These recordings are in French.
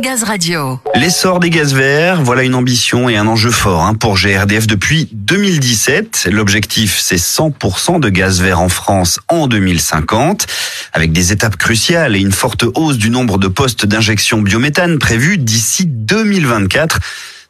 Gaz Radio. L'essor des gaz verts, voilà une ambition et un enjeu fort hein, pour GRDF depuis 2017. L'objectif, c'est 100% de gaz vert en France en 2050, avec des étapes cruciales et une forte hausse du nombre de postes d'injection biométhane prévus d'ici 2024.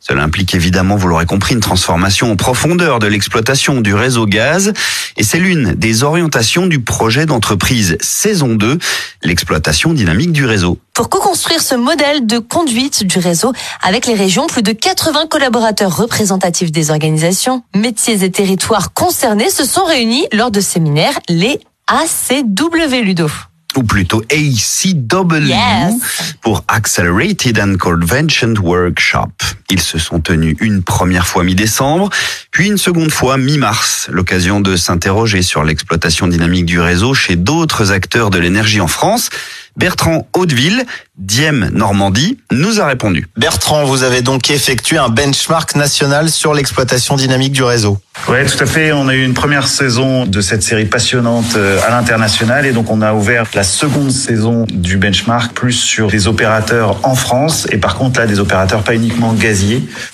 Cela implique évidemment, vous l'aurez compris, une transformation en profondeur de l'exploitation du réseau gaz. Et c'est l'une des orientations du projet d'entreprise saison 2, l'exploitation dynamique du réseau. Pour co-construire ce modèle de conduite du réseau avec les régions, plus de 80 collaborateurs représentatifs des organisations, métiers et territoires concernés se sont réunis lors de séminaires, les ACW Ludo ou plutôt ACW Yes. pour Accelerated and Convention Workshop. Ils se sont tenus une première fois mi-décembre, puis une seconde fois mi-mars, l'occasion de s'interroger sur l'exploitation dynamique du réseau chez d'autres acteurs de l'énergie en France. Bertrand Hauteville, Diem Normandie, nous a répondu. Bertrand, vous avez donc effectué un benchmark national sur l'exploitation dynamique du réseau. Ouais, tout à fait. On a eu une première saison de cette série passionnante euh, à l'international et donc on a ouvert la seconde saison du benchmark plus sur des opérateurs en France et par contre là des opérateurs pas uniquement gaziers,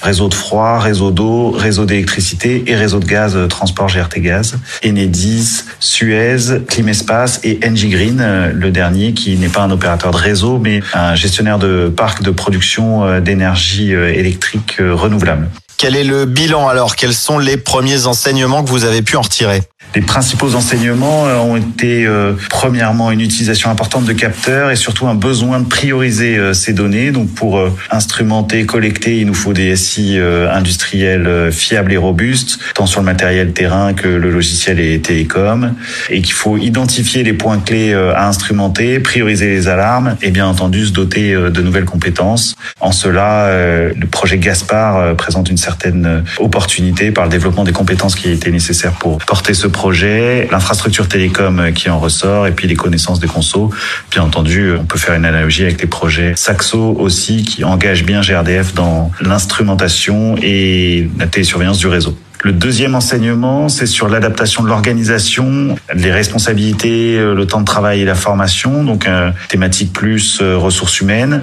réseau de froid, réseau d'eau, réseau d'électricité et réseau de gaz, euh, transport GRT Gaz, Enedis, Suez, Climespace et Engie Green, euh, le dernier qui n'est pas un opérateur de réseau mais un gestionnaire de parc de production euh, d'énergie électrique renouvelable. Quel est le bilan alors? Quels sont les premiers enseignements que vous avez pu en retirer? Les principaux enseignements euh, ont été euh, premièrement une utilisation importante de capteurs et surtout un besoin de prioriser euh, ces données. Donc pour euh, instrumenter, collecter, il nous faut des SI euh, industriels euh, fiables et robustes, tant sur le matériel terrain que le logiciel et télécom, et qu'il faut identifier les points clés à instrumenter, prioriser les alarmes et bien entendu se doter de nouvelles compétences. En cela, le projet Gaspard présente une certaine euh, opportunité par le développement des compétences qui étaient nécessaires pour porter ce projet, l'infrastructure télécom euh, qui en ressort et puis les connaissances des consos. Bien entendu, euh, on peut faire une analogie avec les projets Saxo aussi qui engagent bien GRDF dans l'instrumentation et la télésurveillance du réseau. Le deuxième enseignement, c'est sur l'adaptation de l'organisation, les responsabilités, euh, le temps de travail et la formation, donc euh, thématique plus euh, ressources humaines.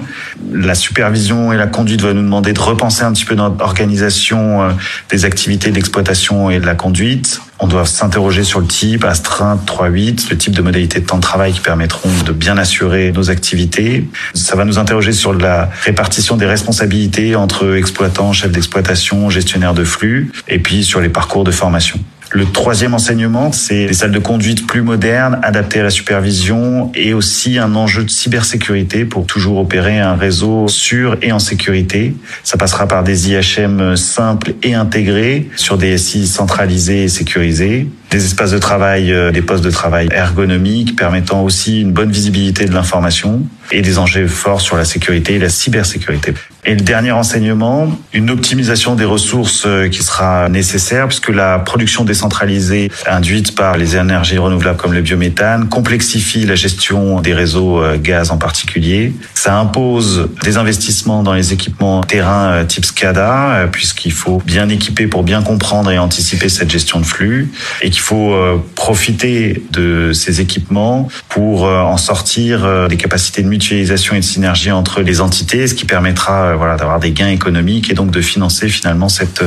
La supervision et la conduite va nous demander de repenser un petit peu notre organisation des activités d'exploitation et de la conduite. On doit s'interroger sur le type astreinte 3.8, le type de modalité de temps de travail qui permettront de bien assurer nos activités. Ça va nous interroger sur la répartition des responsabilités entre exploitants, chefs d'exploitation, gestionnaires de flux, et puis sur les parcours de formation. Le troisième enseignement, c'est des salles de conduite plus modernes, adaptées à la supervision et aussi un enjeu de cybersécurité pour toujours opérer un réseau sûr et en sécurité. Ça passera par des IHM simples et intégrés sur des SI centralisés et sécurisés, des espaces de travail, euh, des postes de travail ergonomiques permettant aussi une bonne visibilité de l'information et des enjeux forts sur la sécurité et la cybersécurité. Et le dernier enseignement, une optimisation des ressources euh, qui sera nécessaire puisque la production décentralisée induite par les énergies renouvelables comme le biométhane complexifie la gestion des réseaux euh, gaz en particulier. Ça impose des investissements dans les équipements terrain type SCADA puisqu'il faut bien équiper pour bien comprendre et anticiper cette gestion de flux et qu'il faut euh, profiter de ces équipements pour euh, en sortir euh, des capacités de mutualisation et de synergie entre les entités, ce qui permettra voilà d'avoir des gains économiques et donc de financer finalement cet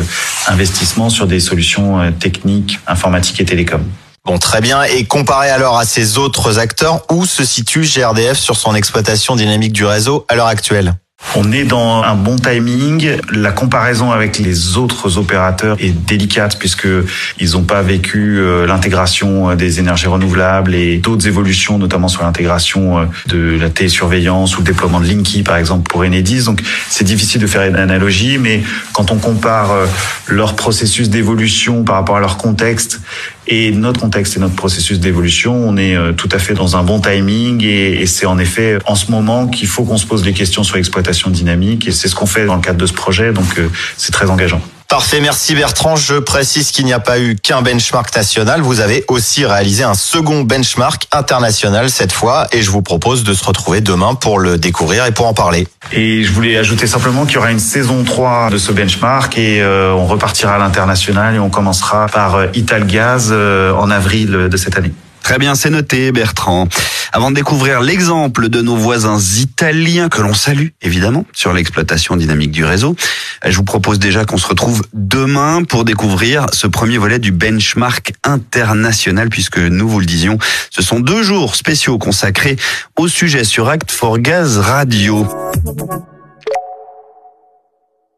investissement sur des solutions techniques, informatiques et télécoms. Bon, très bien. Et comparé alors à ces autres acteurs, où se situe GRDF sur son exploitation dynamique du réseau à l'heure actuelle? On est dans un bon timing. La comparaison avec les autres opérateurs est délicate puisque ils n'ont pas vécu euh, l'intégration euh, des énergies renouvelables et d'autres évolutions, notamment sur l'intégration euh, de la télésurveillance ou le déploiement de Linky, par exemple, pour Enedis. Donc, c'est difficile de faire une analogie, mais quand on compare leur processus d'évolution par rapport à leur contexte et notre contexte et notre processus d'évolution, on est euh, tout à fait dans un bon timing et, c'est en effet en ce moment qu'il faut qu'on se pose des questions sur l'exploitation dynamique et c'est ce qu'on fait dans le cadre de ce projet, donc euh, c'est très engageant. Parfait, merci Bertrand. Je précise qu'il n'y a pas eu qu'un benchmark national. Vous avez aussi réalisé un second benchmark international cette fois et je vous propose de se retrouver demain pour le découvrir et pour en parler. Et je voulais ajouter simplement qu'il y aura une saison 3 de ce benchmark et euh, on repartira à l'international et on commencera par euh, Italgaz euh, en avril de cette année. Très bien, c'est noté, Bertrand. Avant de découvrir l'exemple de nos voisins italiens que l'on salue, évidemment, sur l'exploitation dynamique du réseau, je vous propose déjà qu'on se retrouve demain pour découvrir ce premier volet du benchmark international, puisque nous vous le disions, ce sont deux jours spéciaux consacrés au sujet sur Act for Gaz Radio.